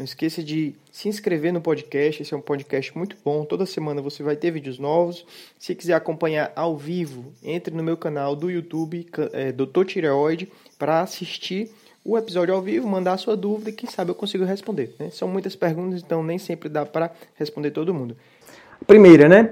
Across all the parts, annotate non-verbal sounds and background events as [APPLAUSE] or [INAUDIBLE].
Não esqueça de se inscrever no podcast, esse é um podcast muito bom. Toda semana você vai ter vídeos novos. Se quiser acompanhar ao vivo, entre no meu canal do YouTube, é, Dr. Tireoide, para assistir o episódio ao vivo, mandar a sua dúvida e quem sabe eu consigo responder. Né? São muitas perguntas, então nem sempre dá para responder todo mundo. Primeira, né?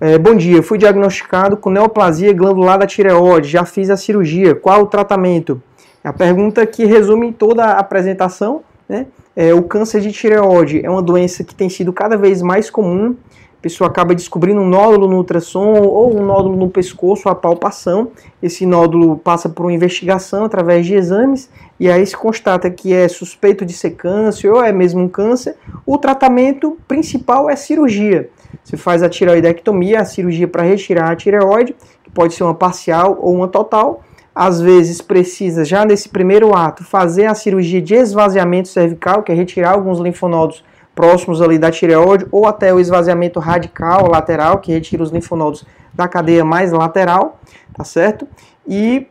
É, bom dia, fui diagnosticado com neoplasia glandular da tireoide, já fiz a cirurgia, qual o tratamento? É a pergunta que resume toda a apresentação, né? É, o câncer de tireoide é uma doença que tem sido cada vez mais comum. A pessoa acaba descobrindo um nódulo no ultrassom ou um nódulo no pescoço, a palpação. Esse nódulo passa por uma investigação através de exames e aí se constata que é suspeito de ser câncer ou é mesmo um câncer. O tratamento principal é cirurgia. Você faz a tireoidectomia, a cirurgia para retirar a tireoide, que pode ser uma parcial ou uma total às vezes precisa, já nesse primeiro ato, fazer a cirurgia de esvaziamento cervical, que é retirar alguns linfonodos próximos ali da tireoide, ou até o esvaziamento radical lateral, que retira os linfonodos da cadeia mais lateral, tá certo? E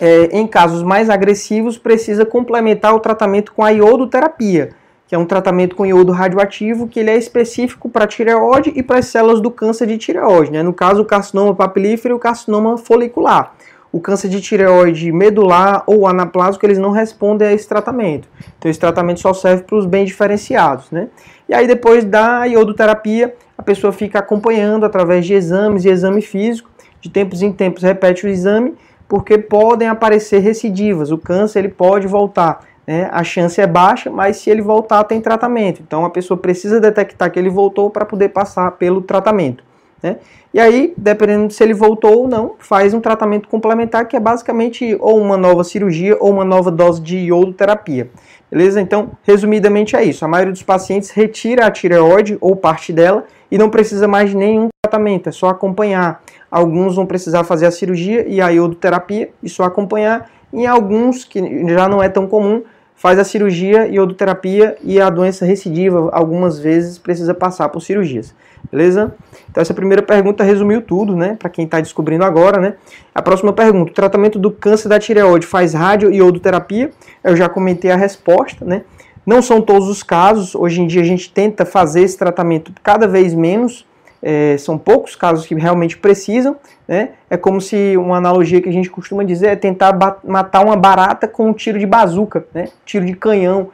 é, em casos mais agressivos, precisa complementar o tratamento com a iodoterapia, que é um tratamento com iodo radioativo, que ele é específico para tireoide e para as células do câncer de tireoide, né? no caso o carcinoma papilífero e o carcinoma folicular o câncer de tireoide medular ou anaplásico, eles não respondem a esse tratamento. Então, esse tratamento só serve para os bem diferenciados, né? E aí, depois da iodoterapia, a pessoa fica acompanhando através de exames e exame físico, de tempos em tempos repete o exame, porque podem aparecer recidivas. O câncer ele pode voltar. Né? A chance é baixa, mas se ele voltar, tem tratamento. Então, a pessoa precisa detectar que ele voltou para poder passar pelo tratamento. Né? E aí, dependendo se ele voltou ou não, faz um tratamento complementar que é basicamente ou uma nova cirurgia ou uma nova dose de iodoterapia. Beleza? Então, resumidamente é isso. A maioria dos pacientes retira a tireoide ou parte dela e não precisa mais de nenhum tratamento, é só acompanhar. Alguns vão precisar fazer a cirurgia e a iodoterapia e só acompanhar. Em alguns, que já não é tão comum, faz a cirurgia, iodoterapia e a doença recidiva, algumas vezes precisa passar por cirurgias. Beleza? Então essa primeira pergunta resumiu tudo, né? Para quem está descobrindo agora, né? A próxima pergunta: o tratamento do câncer da tireoide faz rádio e iodoterapia? Eu já comentei a resposta, né? Não são todos os casos. Hoje em dia a gente tenta fazer esse tratamento cada vez menos. É, são poucos casos que realmente precisam. Né? É como se uma analogia que a gente costuma dizer é tentar matar uma barata com um tiro de bazuca, né? tiro de canhão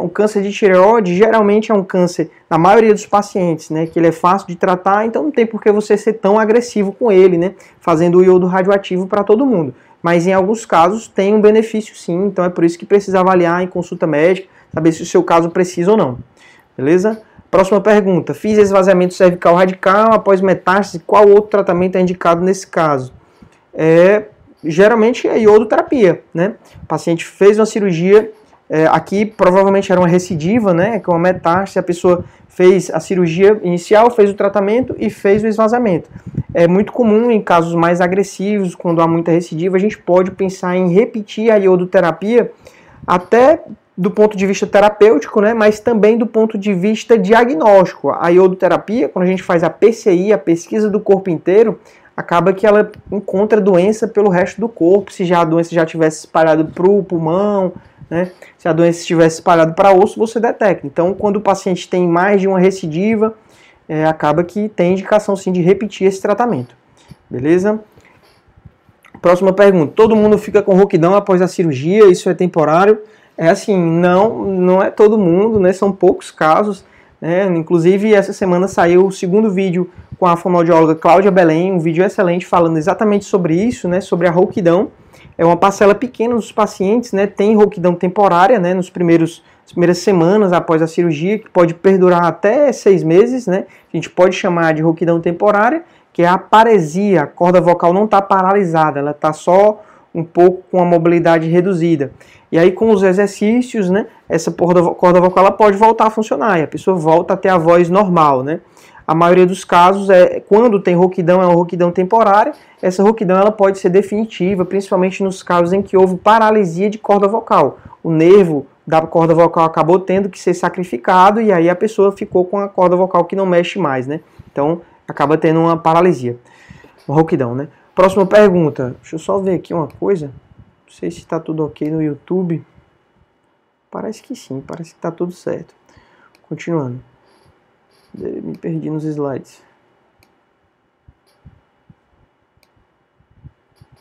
um câncer de tireoide geralmente é um câncer, na maioria dos pacientes, né, que ele é fácil de tratar, então não tem por que você ser tão agressivo com ele, né, fazendo o iodo radioativo para todo mundo. Mas em alguns casos tem um benefício sim, então é por isso que precisa avaliar em consulta médica, saber se o seu caso precisa ou não. Beleza? Próxima pergunta. Fiz esvaziamento cervical radical após metástase, qual outro tratamento é indicado nesse caso? É, geralmente é iodoterapia, né? O paciente fez uma cirurgia é, aqui provavelmente era uma recidiva, né, com uma metástase, a pessoa fez a cirurgia inicial, fez o tratamento e fez o esvaziamento. É muito comum em casos mais agressivos, quando há muita recidiva, a gente pode pensar em repetir a iodoterapia até do ponto de vista terapêutico, né, mas também do ponto de vista diagnóstico. A iodoterapia, quando a gente faz a PCI, a pesquisa do corpo inteiro, acaba que ela encontra doença pelo resto do corpo, se já a doença já tivesse espalhado para o pulmão, né? Se a doença estivesse espalhada para osso, você detecta. Então, quando o paciente tem mais de uma recidiva, é, acaba que tem indicação sim de repetir esse tratamento. Beleza? Próxima pergunta. Todo mundo fica com rouquidão após a cirurgia? Isso é temporário? É assim, não, não é todo mundo, né? São poucos casos. Né? Inclusive, essa semana saiu o segundo vídeo com a fonoaudióloga Cláudia Belém, um vídeo excelente falando exatamente sobre isso, né? Sobre a rouquidão é uma parcela pequena dos pacientes, né, tem rouquidão temporária, né, nos primeiros as primeiras semanas após a cirurgia, que pode perdurar até seis meses, né, a gente pode chamar de rouquidão temporária, que é a paresia, a corda vocal não está paralisada, ela está só um pouco com a mobilidade reduzida. E aí com os exercícios, né, essa corda, vocal ela pode voltar a funcionar, e a pessoa volta a ter a voz normal, né. A maioria dos casos, é quando tem rouquidão, é uma rouquidão temporária. Essa rouquidão ela pode ser definitiva, principalmente nos casos em que houve paralisia de corda vocal. O nervo da corda vocal acabou tendo que ser sacrificado e aí a pessoa ficou com a corda vocal que não mexe mais, né? Então acaba tendo uma paralisia, uma rouquidão, né? Próxima pergunta. Deixa eu só ver aqui uma coisa. Não sei se está tudo ok no YouTube. Parece que sim, parece que está tudo certo. Continuando. Me perdi nos slides.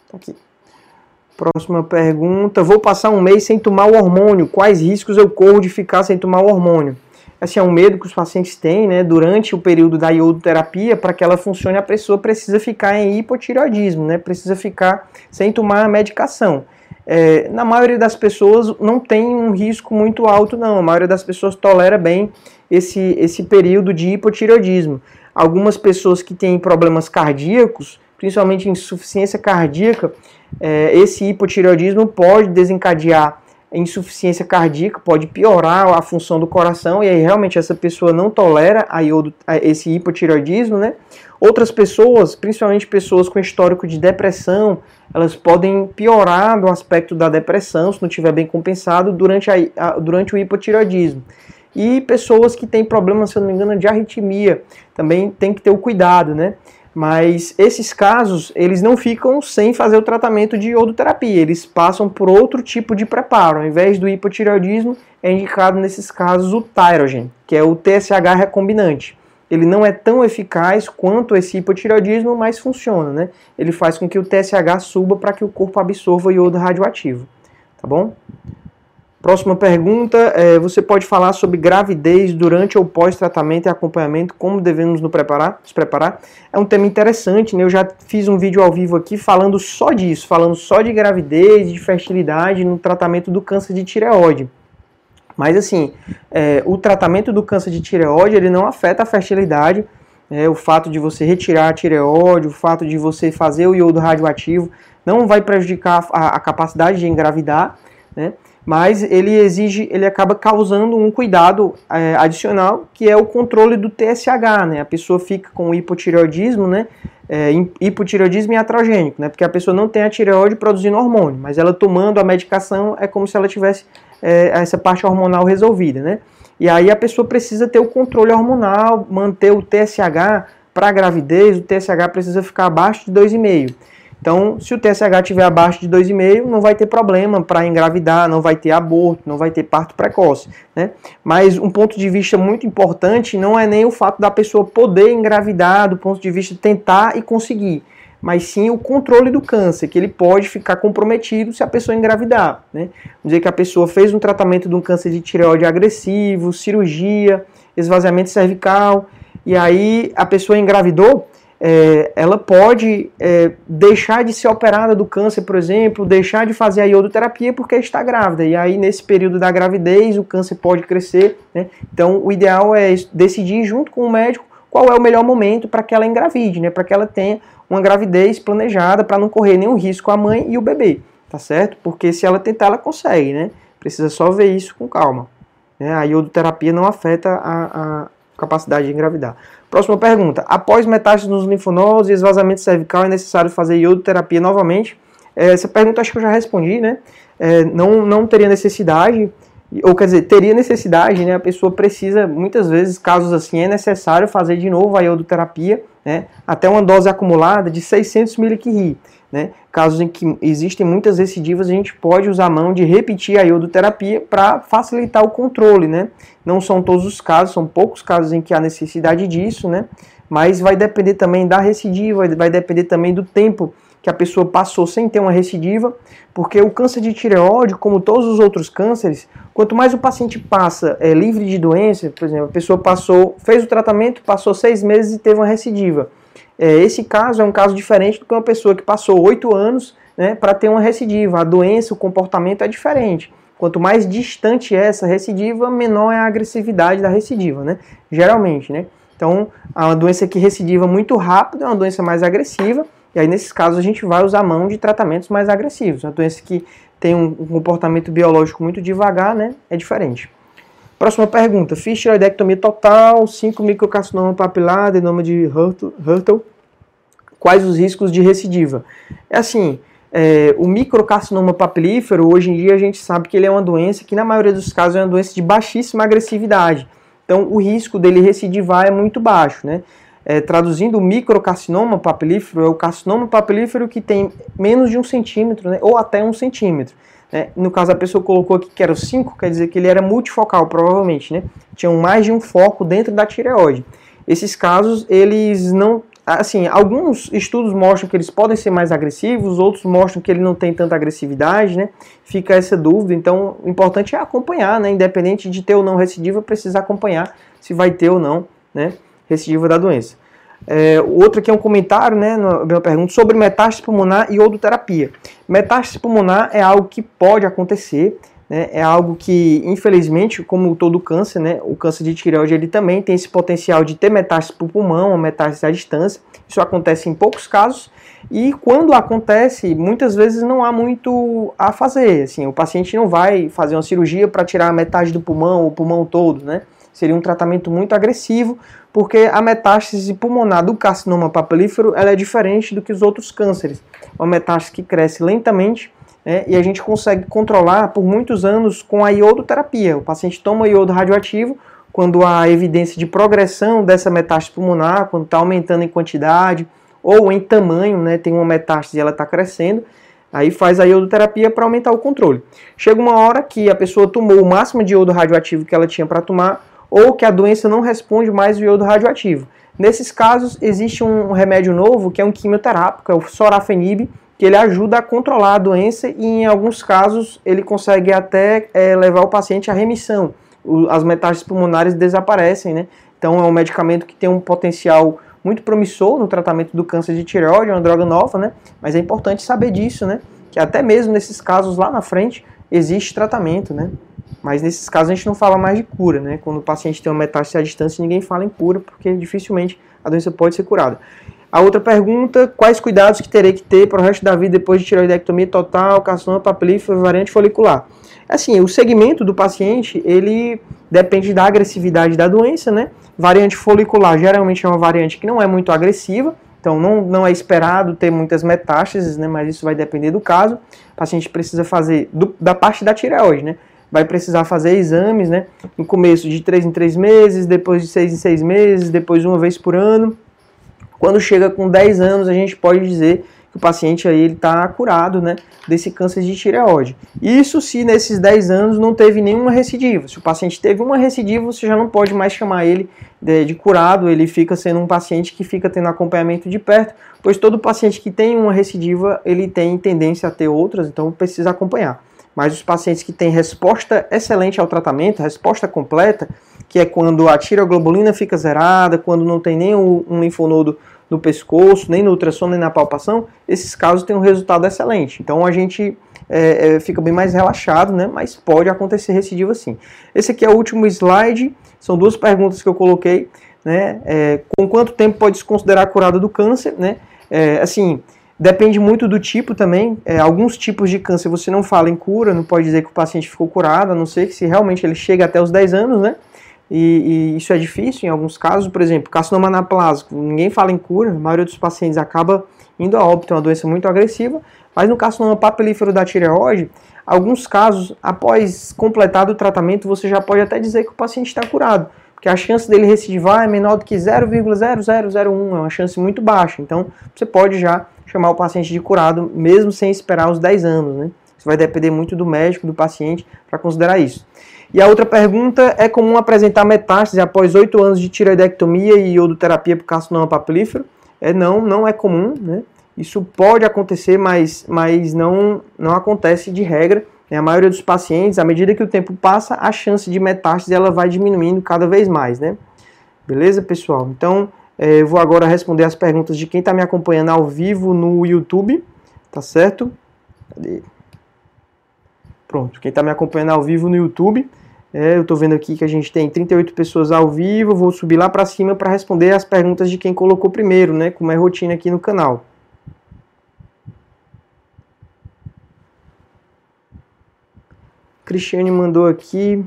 Tá aqui. Próxima pergunta. Vou passar um mês sem tomar o hormônio. Quais riscos eu corro de ficar sem tomar o hormônio? Esse é um medo que os pacientes têm, né? Durante o período da iodoterapia, para que ela funcione, a pessoa precisa ficar em hipotireoidismo, né? Precisa ficar sem tomar a medicação. É, na maioria das pessoas não tem um risco muito alto, não. A maioria das pessoas tolera bem esse, esse período de hipotireoidismo. Algumas pessoas que têm problemas cardíacos, principalmente insuficiência cardíaca, é, esse hipotireoidismo pode desencadear insuficiência cardíaca, pode piorar a função do coração e aí realmente essa pessoa não tolera a iodo, esse hipotireoidismo, né? Outras pessoas, principalmente pessoas com histórico de depressão, elas podem piorar no aspecto da depressão se não estiver bem compensado durante, a, a, durante o hipotireoidismo. E pessoas que têm problemas, se eu não me engano, de arritmia, também tem que ter o cuidado, né? Mas esses casos, eles não ficam sem fazer o tratamento de iodoterapia, eles passam por outro tipo de preparo. Ao invés do hipotireoidismo, é indicado nesses casos o Tyrogen, que é o TSH recombinante. Ele não é tão eficaz quanto esse hipotireoidismo, mas funciona, né? Ele faz com que o TSH suba para que o corpo absorva o iodo radioativo, tá bom? Próxima pergunta, é, você pode falar sobre gravidez durante ou pós-tratamento e acompanhamento, como devemos nos preparar, nos preparar? É um tema interessante, né? Eu já fiz um vídeo ao vivo aqui falando só disso, falando só de gravidez, de fertilidade no tratamento do câncer de tireoide. Mas assim, é, o tratamento do câncer de tireoide ele não afeta a fertilidade. É, o fato de você retirar a tireoide, o fato de você fazer o iodo radioativo, não vai prejudicar a, a capacidade de engravidar, né? Mas ele exige, ele acaba causando um cuidado é, adicional, que é o controle do TSH, né? A pessoa fica com hipotireoidismo, né? É, hipotireoidismo iatrogênico, né? Porque a pessoa não tem a tireoide produzindo hormônio, mas ela tomando a medicação é como se ela tivesse é, essa parte hormonal resolvida, né? E aí a pessoa precisa ter o controle hormonal, manter o TSH para a gravidez, o TSH precisa ficar abaixo de 2,5. Então, se o TSH estiver abaixo de 2,5, não vai ter problema para engravidar, não vai ter aborto, não vai ter parto precoce. Né? Mas um ponto de vista muito importante não é nem o fato da pessoa poder engravidar, do ponto de vista de tentar e conseguir, mas sim o controle do câncer, que ele pode ficar comprometido se a pessoa engravidar. Né? Vamos dizer que a pessoa fez um tratamento de um câncer de tireoide agressivo, cirurgia, esvaziamento cervical, e aí a pessoa engravidou é, ela pode é, deixar de ser operada do câncer, por exemplo, deixar de fazer a iodoterapia porque está grávida. E aí, nesse período da gravidez, o câncer pode crescer. Né? Então, o ideal é decidir junto com o médico qual é o melhor momento para que ela engravide, né? para que ela tenha uma gravidez planejada, para não correr nenhum risco a mãe e o bebê, tá certo? Porque se ela tentar, ela consegue, né? Precisa só ver isso com calma. Né? A iodoterapia não afeta a, a capacidade de engravidar. Próxima pergunta. Após metástases nos linfonodos e esvazamento cervical, é necessário fazer iodoterapia novamente? É, essa pergunta acho que eu já respondi, né? É, não, não teria necessidade, ou quer dizer, teria necessidade, né? A pessoa precisa, muitas vezes, casos assim, é necessário fazer de novo a iodoterapia, né? Até uma dose acumulada de 600 mCi. Né? Casos em que existem muitas recidivas, a gente pode usar a mão de repetir a iodoterapia para facilitar o controle. Né? Não são todos os casos, são poucos casos em que há necessidade disso, né? mas vai depender também da recidiva, vai depender também do tempo que a pessoa passou sem ter uma recidiva, porque o câncer de tireoide, como todos os outros cânceres, quanto mais o paciente passa é, livre de doença, por exemplo, a pessoa passou, fez o tratamento, passou seis meses e teve uma recidiva. É, esse caso é um caso diferente do que uma pessoa que passou oito anos né, para ter uma recidiva. A doença, o comportamento é diferente. Quanto mais distante é essa recidiva, menor é a agressividade da recidiva, né? Geralmente, né? Então, a doença que recidiva muito rápido é uma doença mais agressiva, e aí nesses casos a gente vai usar mão de tratamentos mais agressivos. A doença que tem um comportamento biológico muito devagar, né? É diferente. Próxima pergunta. Fiz tiroidectomia total, 5 microcarcinoma papilar, adenoma de Hurtle. Quais os riscos de recidiva? É assim, é, o microcarcinoma papilífero, hoje em dia a gente sabe que ele é uma doença que na maioria dos casos é uma doença de baixíssima agressividade. Então o risco dele recidivar é muito baixo, né? É, traduzindo, o microcarcinoma papilífero é o carcinoma papilífero que tem menos de um centímetro, né, ou até um centímetro. Né? No caso, a pessoa colocou aqui que era o 5, quer dizer que ele era multifocal, provavelmente, né? Tinham mais de um foco dentro da tireoide. Esses casos, eles não. Assim, alguns estudos mostram que eles podem ser mais agressivos, outros mostram que ele não tem tanta agressividade, né? Fica essa dúvida. Então, o importante é acompanhar, né? Independente de ter ou não recidiva, precisa acompanhar se vai ter ou não, né? Recidiva da doença. É, outro aqui é um comentário, né, uma pergunta sobre metástase pulmonar e odoterapia. Metástase pulmonar é algo que pode acontecer, né, é algo que, infelizmente, como todo câncer, né, o câncer de tireoide ele também tem esse potencial de ter metástase para o pulmão, uma metástase à distância. Isso acontece em poucos casos e quando acontece, muitas vezes não há muito a fazer. Assim, o paciente não vai fazer uma cirurgia para tirar metade do pulmão, o pulmão todo, né? Seria um tratamento muito agressivo, porque a metástase pulmonar do carcinoma papilífero ela é diferente do que os outros cânceres. É uma metástase que cresce lentamente né, e a gente consegue controlar por muitos anos com a iodoterapia. O paciente toma iodo radioativo quando há evidência de progressão dessa metástase pulmonar, quando está aumentando em quantidade ou em tamanho, né, tem uma metástase e ela está crescendo, Aí faz a iodoterapia para aumentar o controle. Chega uma hora que a pessoa tomou o máximo de iodo radioativo que ela tinha para tomar, ou que a doença não responde mais o iodo radioativo. Nesses casos, existe um remédio novo que é um quimioterápico, é o sorafenib, que ele ajuda a controlar a doença e em alguns casos ele consegue até é, levar o paciente à remissão. O, as metástases pulmonares desaparecem, né? Então é um medicamento que tem um potencial muito promissor no tratamento do câncer de tireoide, é uma droga nova, né? Mas é importante saber disso, né? Que até mesmo nesses casos lá na frente existe tratamento, né? Mas nesses casos a gente não fala mais de cura, né? Quando o paciente tem uma metástase à distância, ninguém fala em cura, porque dificilmente a doença pode ser curada. A outra pergunta, quais cuidados que terei que ter para o resto da vida depois de tiroidectomia total, carcinoma papilífero, variante folicular? Assim, o segmento do paciente, ele depende da agressividade da doença, né? Variante folicular geralmente é uma variante que não é muito agressiva, então não, não é esperado ter muitas metástases, né? Mas isso vai depender do caso. O paciente precisa fazer do, da parte da tireoide, né? Vai precisar fazer exames, né? No começo de 3 em 3 meses, depois de 6 em 6 meses, depois uma vez por ano. Quando chega com 10 anos, a gente pode dizer que o paciente aí está curado, né, desse câncer de tireoide. Isso se nesses 10 anos não teve nenhuma recidiva. Se o paciente teve uma recidiva, você já não pode mais chamar ele de, de curado, ele fica sendo um paciente que fica tendo acompanhamento de perto, pois todo paciente que tem uma recidiva, ele tem tendência a ter outras, então precisa acompanhar mas os pacientes que têm resposta excelente ao tratamento, resposta completa, que é quando a tireoglobulina fica zerada, quando não tem nem um linfonodo no pescoço, nem no ultrassom, nem na palpação, esses casos têm um resultado excelente. Então a gente é, é, fica bem mais relaxado, né? mas pode acontecer recidiva sim. Esse aqui é o último slide, são duas perguntas que eu coloquei. Né? É, com quanto tempo pode se considerar curado do câncer? Né? É, assim, Depende muito do tipo também. É, alguns tipos de câncer você não fala em cura, não pode dizer que o paciente ficou curado, a não ser que se realmente ele chega até os 10 anos, né? E, e isso é difícil em alguns casos. Por exemplo, carcinoma anaplásico, ninguém fala em cura, a maioria dos pacientes acaba indo a óbito, é uma doença muito agressiva. Mas no carcinoma papilífero da tireoide, alguns casos, após completado o tratamento, você já pode até dizer que o paciente está curado porque a chance dele recidivar é menor do que 0,0001, é uma chance muito baixa. Então, você pode já chamar o paciente de curado, mesmo sem esperar os 10 anos. Né? Isso vai depender muito do médico, do paciente, para considerar isso. E a outra pergunta, é comum apresentar metástase após 8 anos de tiroidectomia e iodoterapia por carcinoma papilífero? É, não, não é comum, né? Isso pode acontecer, mas, mas não, não acontece de regra. Né? A maioria dos pacientes, à medida que o tempo passa, a chance de metástase ela vai diminuindo cada vez mais, né? Beleza, pessoal? Então, é, eu vou agora responder as perguntas de quem está me acompanhando ao vivo no YouTube, tá certo? Cadê? Pronto, quem está me acompanhando ao vivo no YouTube, é, eu estou vendo aqui que a gente tem 38 pessoas ao vivo, vou subir lá para cima para responder as perguntas de quem colocou primeiro, né? Como é rotina aqui no canal. Cristiane mandou aqui.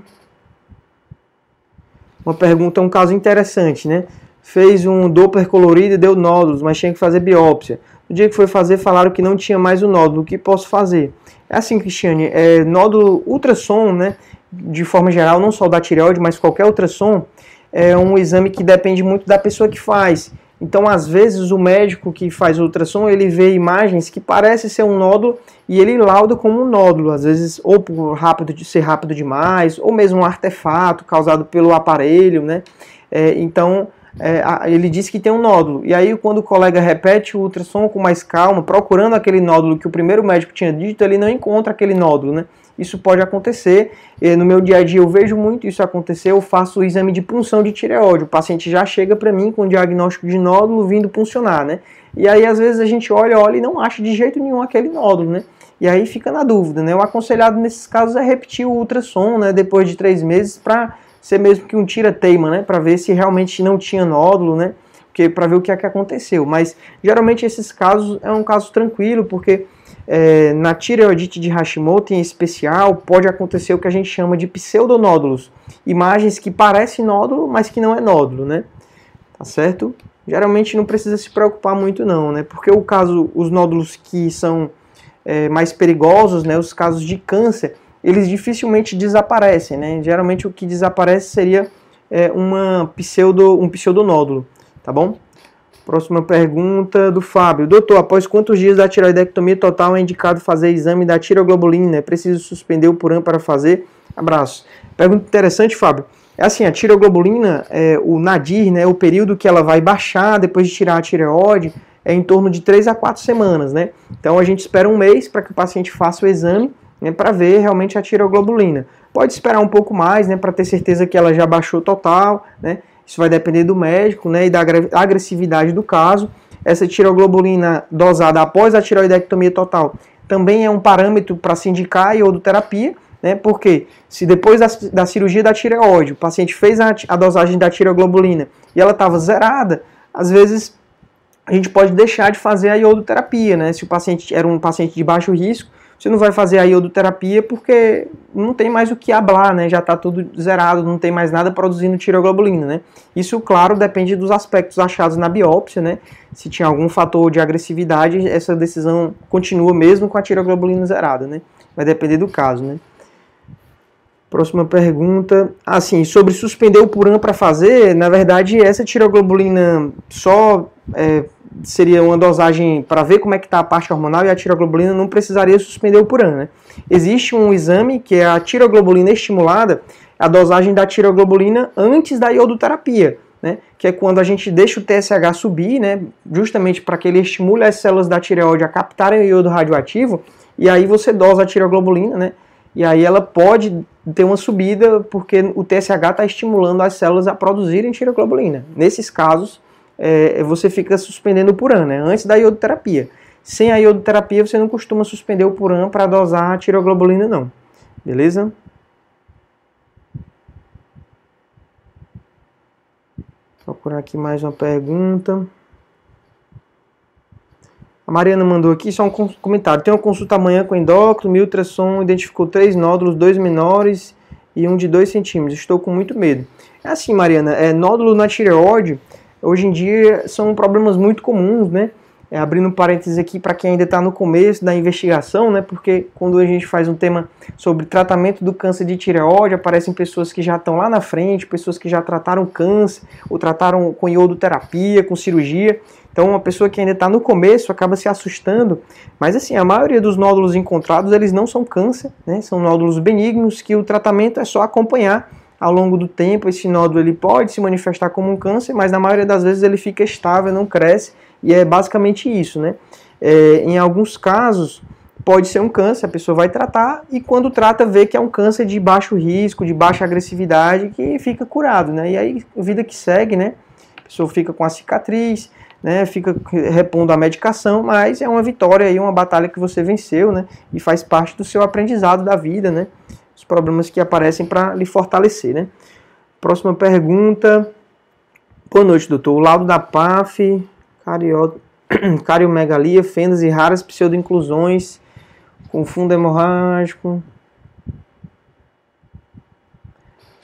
uma pergunta, um caso interessante, né? Fez um Doppler colorido e deu nódulos, mas tinha que fazer biópsia. No dia que foi fazer, falaram que não tinha mais o nódulo. O que posso fazer? É assim, Cristiane, é, nódulo ultrassom, né? De forma geral, não só da tireoide, mas qualquer ultrassom, é um exame que depende muito da pessoa que faz. Então, às vezes, o médico que faz ultrassom, ele vê imagens que parecem ser um nódulo e ele lauda como um nódulo, às vezes ou por rápido de ser rápido demais, ou mesmo um artefato causado pelo aparelho, né? É, então, é, ele diz que tem um nódulo. E aí, quando o colega repete o ultrassom com mais calma, procurando aquele nódulo que o primeiro médico tinha dito, ele não encontra aquele nódulo, né? Isso pode acontecer. No meu dia a dia eu vejo muito isso acontecer. Eu faço o exame de punção de tireoide. O paciente já chega para mim com o diagnóstico de nódulo vindo puncionar, né? E aí às vezes a gente olha, olha e não acha de jeito nenhum aquele nódulo, né? E aí fica na dúvida, né? O aconselhado nesses casos é repetir o ultrassom, né? Depois de três meses para ser mesmo que um tira-teima, né? Para ver se realmente não tinha nódulo, né? Porque para ver o que é que aconteceu. Mas geralmente esses casos é um caso tranquilo, porque é, na tireoidite de Hashimoto em especial, pode acontecer o que a gente chama de pseudonódulos, imagens que parecem nódulo, mas que não é nódulo, né? Tá certo? Geralmente não precisa se preocupar muito não, né? Porque o caso, os nódulos que são é, mais perigosos, né? Os casos de câncer, eles dificilmente desaparecem, né? Geralmente o que desaparece seria é, uma pseudo, um pseudonódulo, tá bom? Próxima pergunta do Fábio. Doutor, após quantos dias da tiroidectomia total é indicado fazer exame da tiroglobulina? É preciso suspender o puram para fazer? Abraço. Pergunta interessante, Fábio. É assim, a tiroglobulina, é, o nadir, né, o período que ela vai baixar depois de tirar a tireoide, é em torno de 3 a 4 semanas, né? Então a gente espera um mês para que o paciente faça o exame, né, para ver realmente a tiroglobulina. Pode esperar um pouco mais, né, para ter certeza que ela já baixou total, né? Isso vai depender do médico né, e da agressividade do caso. Essa tiroglobulina dosada após a tiroidectomia total também é um parâmetro para se indicar iodoterapia, né? Porque se depois da, da, cirurgia da tireoide o paciente fez a, a dosagem da tiroglobulina e ela estava zerada, às vezes a gente pode deixar de fazer a iodoterapia, né? Se o paciente era um paciente de baixo risco, você não vai fazer a iodoterapia porque não tem mais o que hablar, né? Já está tudo zerado, não tem mais nada produzindo tiroglobulina, né? Isso, claro, depende dos aspectos achados na biópsia, né? Se tinha algum fator de agressividade, essa decisão continua mesmo com a tiroglobulina zerada, né? Vai depender do caso, né? Próxima pergunta. Assim, sobre suspender o Puran para fazer, na verdade, essa tiroglobulina só é, seria uma dosagem para ver como é que está a parte hormonal e a tiroglobulina não precisaria suspender o Puran. Né? Existe um exame que é a tiroglobulina estimulada, a dosagem da tiroglobulina antes da iodoterapia, né? que é quando a gente deixa o TSH subir, né? justamente para que ele estimule as células da tireoide a captarem o iodo radioativo, e aí você dosa a tiroglobulina, né? E aí ela pode ter uma subida porque o TSH está estimulando as células a produzirem tiroglobulina. Nesses casos, é, você fica suspendendo o Puran, né? Antes da iodoterapia. Sem a iodoterapia, você não costuma suspender o Puran para dosar a tiroglobulina, não. Beleza? Procurar aqui mais uma pergunta. A Mariana mandou aqui só um comentário. Tem uma consulta amanhã com endócrino, meu ultrassom identificou três nódulos, dois menores e um de 2 centímetros. Estou com muito medo. É assim, Mariana, é, nódulo na tireoide hoje em dia são problemas muito comuns, né? É, abrindo parênteses aqui para quem ainda está no começo da investigação, né? Porque quando a gente faz um tema sobre tratamento do câncer de tireoide, aparecem pessoas que já estão lá na frente, pessoas que já trataram câncer, ou trataram com iodoterapia, com cirurgia. Então, uma pessoa que ainda está no começo acaba se assustando. Mas, assim, a maioria dos nódulos encontrados, eles não são câncer, né? São nódulos benignos que o tratamento é só acompanhar ao longo do tempo esse nódulo ele pode se manifestar como um câncer, mas na maioria das vezes ele fica estável, não cresce, e é basicamente isso, né? É, em alguns casos pode ser um câncer, a pessoa vai tratar e quando trata vê que é um câncer de baixo risco, de baixa agressividade, que fica curado, né? E aí a vida que segue, né? A pessoa fica com a cicatriz, né? Fica repondo a medicação, mas é uma vitória aí, uma batalha que você venceu, né? E faz parte do seu aprendizado da vida, né? os problemas que aparecem para lhe fortalecer, né? Próxima pergunta. Boa noite, doutor. O laudo da PAF, cario... [CLEARS THROAT] cariomegalia, fendas e raras pseudoinclusões com fundo hemorrágico.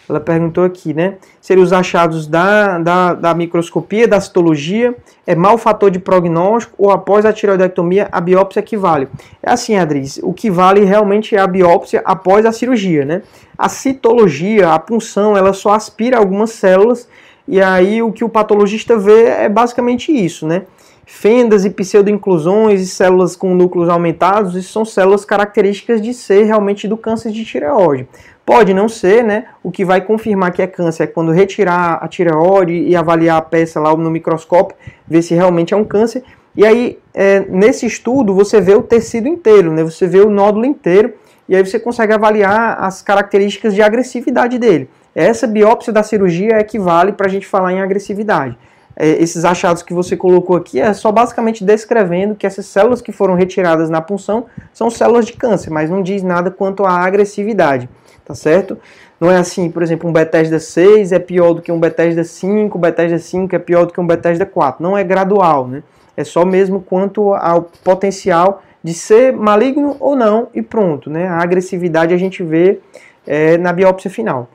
Ela perguntou aqui, né? Seriam os achados da, da, da microscopia, da citologia, é mau fator de prognóstico ou após a tireoidectomia a biópsia que vale? É assim, Adris, o que vale realmente é a biópsia após a cirurgia, né? A citologia, a punção, ela só aspira algumas células e aí o que o patologista vê é basicamente isso, né? Fendas e pseudoinclusões e células com núcleos aumentados, isso são células características de ser realmente do câncer de tireoide. Pode não ser, né? O que vai confirmar que é câncer é quando retirar a tireoide e avaliar a peça lá no microscópio, ver se realmente é um câncer. E aí, é, nesse estudo, você vê o tecido inteiro, né? Você vê o nódulo inteiro e aí você consegue avaliar as características de agressividade dele. Essa biópsia da cirurgia equivale para a gente falar em agressividade é, esses achados que você colocou aqui é só basicamente descrevendo que essas células que foram retiradas na punção são células de câncer, mas não diz nada quanto à agressividade, tá certo? Não é assim, por exemplo, um Bethesda 6 é pior do que um Bethesda 5, Bethesda 5 é pior do que um Bethesda 4. Não é gradual, né? É só mesmo quanto ao potencial de ser maligno ou não e pronto, né? A agressividade a gente vê é, na biópsia final,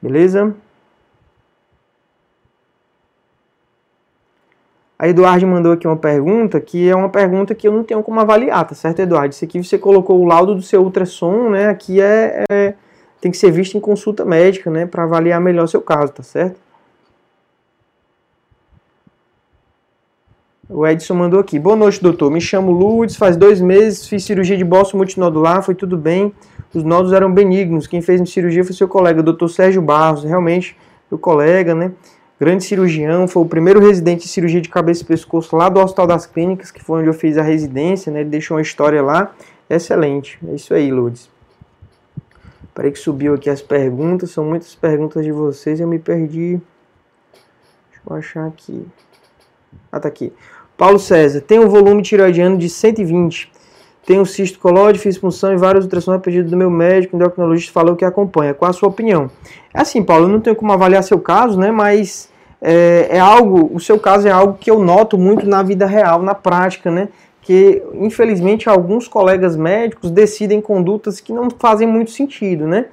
beleza? A Eduardo mandou aqui uma pergunta que é uma pergunta que eu não tenho como avaliar, tá certo, Eduardo? Isso aqui você colocou o laudo do seu ultrassom, né? Aqui é, é tem que ser visto em consulta médica, né? Para avaliar melhor o seu caso, tá certo? O Edson mandou aqui. Boa noite, doutor. Me chamo Lourdes, faz dois meses fiz cirurgia de bócio multinodular, foi tudo bem. Os nódulos eram benignos. Quem fez cirurgia foi seu colega, doutor Sérgio Barros, realmente, meu colega, né? Grande cirurgião, foi o primeiro residente de cirurgia de cabeça e pescoço lá do Hospital das Clínicas, que foi onde eu fiz a residência, né? Ele deixou uma história lá excelente. É isso aí, Lourdes. Parei que subiu aqui as perguntas, são muitas perguntas de vocês, eu me perdi. Deixa eu achar aqui. Ah, tá aqui. Paulo César, tem um volume tiroidiano de 120. Tenho cisto colóide, fiz punção e vários ultrassons a pedido do meu médico, endocrinologista falou que acompanha. Qual a sua opinião? É assim, Paulo, eu não tenho como avaliar seu caso, né? Mas é, é algo, o seu caso é algo que eu noto muito na vida real, na prática, né? Que infelizmente alguns colegas médicos decidem condutas que não fazem muito sentido, né?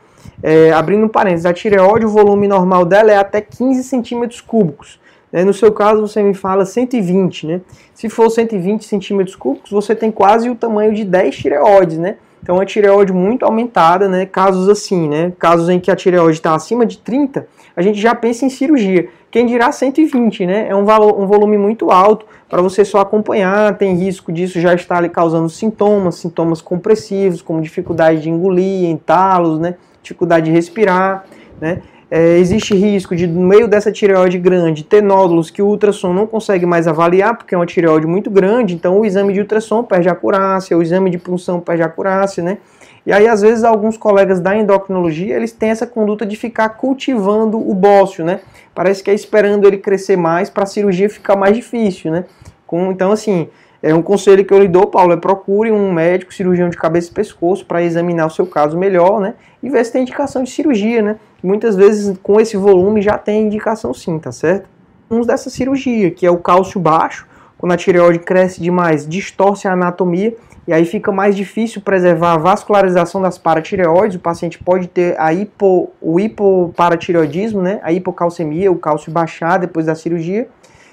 É, abrindo um parênteses, a tireoide, o volume normal dela é até 15 centímetros cúbicos. Né? No seu caso, você me fala 120, né? Se for 120 centímetros cúbicos, você tem quase o tamanho de 10 tireoides, né? Então, é tireoide muito aumentada, né? Casos assim, né? Casos em que a tireoide está acima de 30, a gente já pensa em cirurgia. Quem dirá 120, né? É um, valor, um volume muito alto para você só acompanhar. Tem risco disso já estar ali causando sintomas, sintomas compressivos, como dificuldade de engolir, entalos, né? Dificuldade de respirar, né? É, existe risco de, no meio dessa tireoide grande, ter nódulos que o ultrassom não consegue mais avaliar, porque é uma tireoide muito grande, então o exame de ultrassom perde a acurácia, o exame de punção perde a acurácia, né? E aí, às vezes, alguns colegas da endocrinologia, eles têm essa conduta de ficar cultivando o bócio, né? Parece que é esperando ele crescer mais para a cirurgia ficar mais difícil, né? Com, então, assim, é um conselho que eu lhe dou, Paulo, é procure um médico cirurgião de cabeça e pescoço para examinar o seu caso melhor, né? E ver se tem indicação de cirurgia, né? Muitas vezes com esse volume já tem indicação sim, tá certo? Um dessa cirurgia, que é o cálcio baixo, quando a tireoide cresce demais, distorce a anatomia e aí fica mais difícil preservar a vascularização das paratireoides. O paciente pode ter a hipo, o hipoparatireoidismo, né? A hipocalcemia, o cálcio baixar depois da cirurgia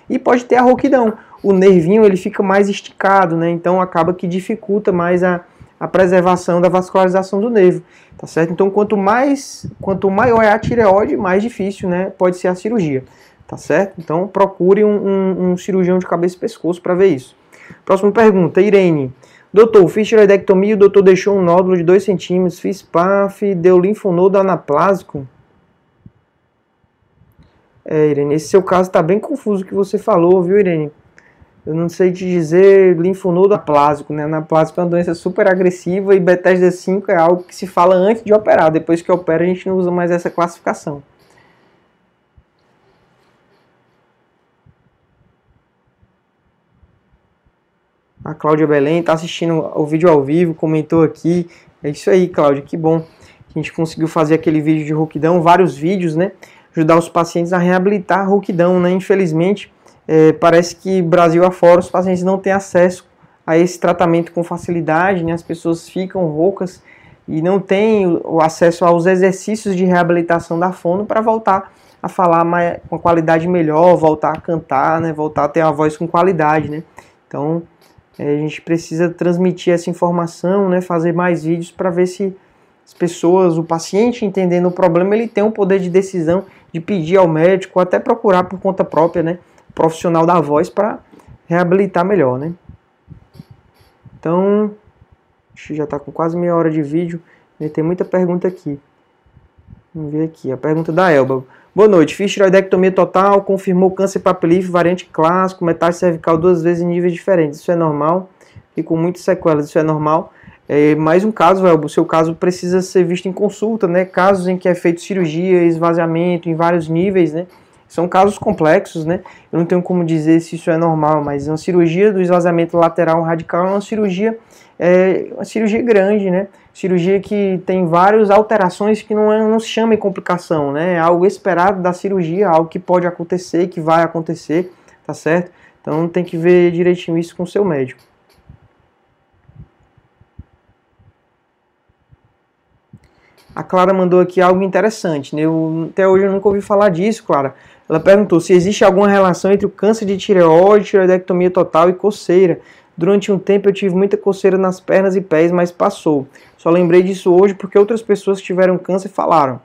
e pode ter a rouquidão o nervinho ele fica mais esticado, né? Então acaba que dificulta mais a, a preservação da vascularização do nervo, tá certo? Então quanto mais, quanto maior é a tireoide, mais difícil, né? Pode ser a cirurgia, tá certo? Então procure um, um, um cirurgião de cabeça e pescoço para ver isso. Próxima pergunta, Irene. Doutor, fiz tireoidectomia, o doutor deixou um nódulo de 2 centímetros, fiz PAF, deu linfonodo anaplásico. É, Irene, esse seu caso está bem confuso que você falou, viu, Irene? Eu não sei te dizer linfonodo aplásico, né? Anaplásico é uma doença super agressiva e Bethesda 5 é algo que se fala antes de operar. Depois que opera, a gente não usa mais essa classificação. A Cláudia Belém está assistindo o vídeo ao vivo, comentou aqui. É isso aí, Cláudia, que bom. A gente conseguiu fazer aquele vídeo de rouquidão, vários vídeos, né? Ajudar os pacientes a reabilitar a rouquidão, né? Infelizmente, é, parece que Brasil afora os pacientes não têm acesso a esse tratamento com facilidade, né? as pessoas ficam roucas e não tem o acesso aos exercícios de reabilitação da fono para voltar a falar mais, com qualidade melhor, voltar a cantar, né, voltar a ter a voz com qualidade, né. Então é, a gente precisa transmitir essa informação, né, fazer mais vídeos para ver se as pessoas, o paciente entendendo o problema, ele tem o poder de decisão de pedir ao médico, até procurar por conta própria, né, profissional da voz para reabilitar melhor, né. Então, já está com quase meia hora de vídeo, né, tem muita pergunta aqui. Vamos ver aqui, a pergunta da Elba. Boa noite, fiz tiroidectomia total, confirmou câncer papilífero, variante clássico, metástase cervical duas vezes em níveis diferentes. Isso é normal? E com muitas sequelas, isso é normal? É, mais um caso, Elbo, o seu caso precisa ser visto em consulta, né? Casos em que é feito cirurgia, esvaziamento em vários níveis, né? São casos complexos, né? Eu não tenho como dizer se isso é normal, mas uma cirurgia do esvaziamento lateral radical é uma cirurgia, é, uma cirurgia grande, né? Cirurgia que tem várias alterações que não, é, não se chama complicação, né? É algo esperado da cirurgia, algo que pode acontecer, que vai acontecer, tá certo? Então tem que ver direitinho isso com o seu médico. A Clara mandou aqui algo interessante, né? Eu, até hoje eu nunca ouvi falar disso, Clara. Ela perguntou se existe alguma relação entre o câncer de tireoide, tireoidectomia total e coceira. Durante um tempo eu tive muita coceira nas pernas e pés, mas passou. Só lembrei disso hoje porque outras pessoas que tiveram câncer falaram.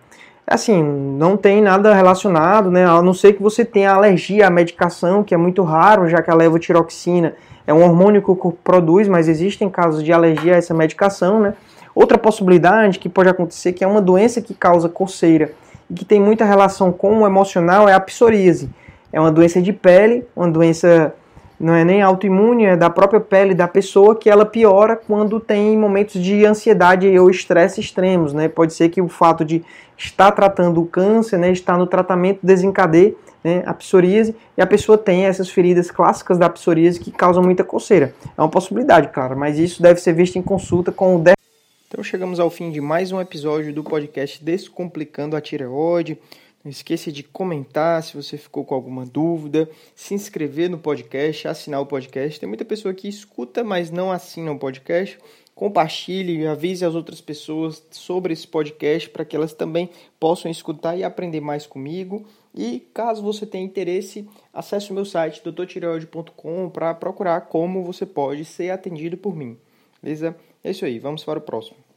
Assim, não tem nada relacionado, né? A não ser que você tenha alergia à medicação, que é muito raro, já que a levotiroxina é um hormônio que o corpo produz, mas existem casos de alergia a essa medicação, né? Outra possibilidade que pode acontecer, que é uma doença que causa coceira que tem muita relação com o emocional, é a psoríase. É uma doença de pele, uma doença não é nem autoimune, é da própria pele da pessoa que ela piora quando tem momentos de ansiedade ou estresse extremos, né? Pode ser que o fato de estar tratando o câncer, né, estar no tratamento desencadeie né, a psoríase e a pessoa tem essas feridas clássicas da psoríase que causam muita coceira. É uma possibilidade, claro, mas isso deve ser visto em consulta com o então chegamos ao fim de mais um episódio do podcast Descomplicando a Tireoide. Não esqueça de comentar se você ficou com alguma dúvida, se inscrever no podcast, assinar o podcast. Tem muita pessoa que escuta, mas não assina o podcast. Compartilhe, avise as outras pessoas sobre esse podcast para que elas também possam escutar e aprender mais comigo. E caso você tenha interesse, acesse o meu site doutortireoide.com para procurar como você pode ser atendido por mim. Beleza? É isso aí, vamos para o próximo.